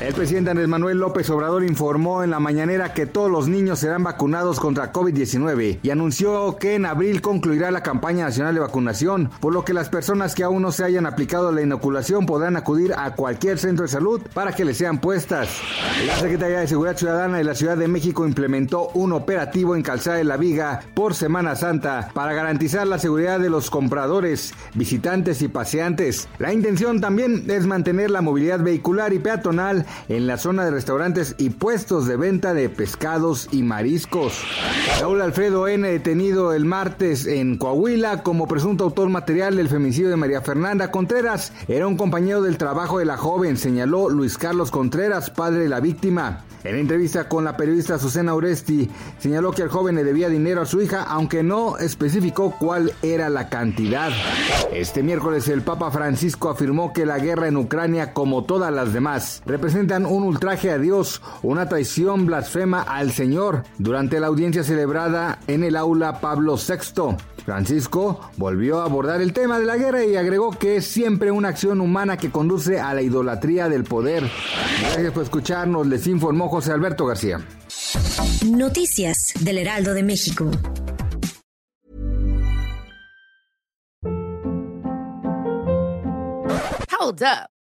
El presidente Andrés Manuel López Obrador informó en la mañanera que todos los niños serán vacunados contra COVID-19 y anunció que en abril concluirá la campaña nacional de vacunación, por lo que las personas que aún no se hayan aplicado la inoculación podrán acudir a cualquier centro de salud para que les sean puestas. La Secretaría de Seguridad Ciudadana de la Ciudad de México implementó un operativo en Calzada de la Viga por Semana Santa para garantizar la seguridad de los compradores, visitantes y paseantes. La intención también es mantener la movilidad vehicular y peatonal en la zona de restaurantes y puestos de venta de pescados y mariscos. Raúl Alfredo N. detenido el martes en Coahuila como presunto autor material del femicidio de María Fernanda Contreras. Era un compañero del trabajo de la joven, señaló Luis Carlos Contreras, padre de la víctima. En entrevista con la periodista Azucena Oresti, señaló que el joven le debía dinero a su hija, aunque no especificó cuál era la cantidad. Este miércoles el Papa Francisco afirmó que la guerra en Ucrania, como todas las demás, representan un ultraje a Dios, una traición blasfema al Señor, durante la audiencia celebrada en el aula Pablo VI. Francisco volvió a abordar el tema de la guerra y agregó que es siempre una acción humana que conduce a la idolatría del poder. Gracias por escucharnos, les informó José Alberto García. Noticias del Heraldo de México. Hold up.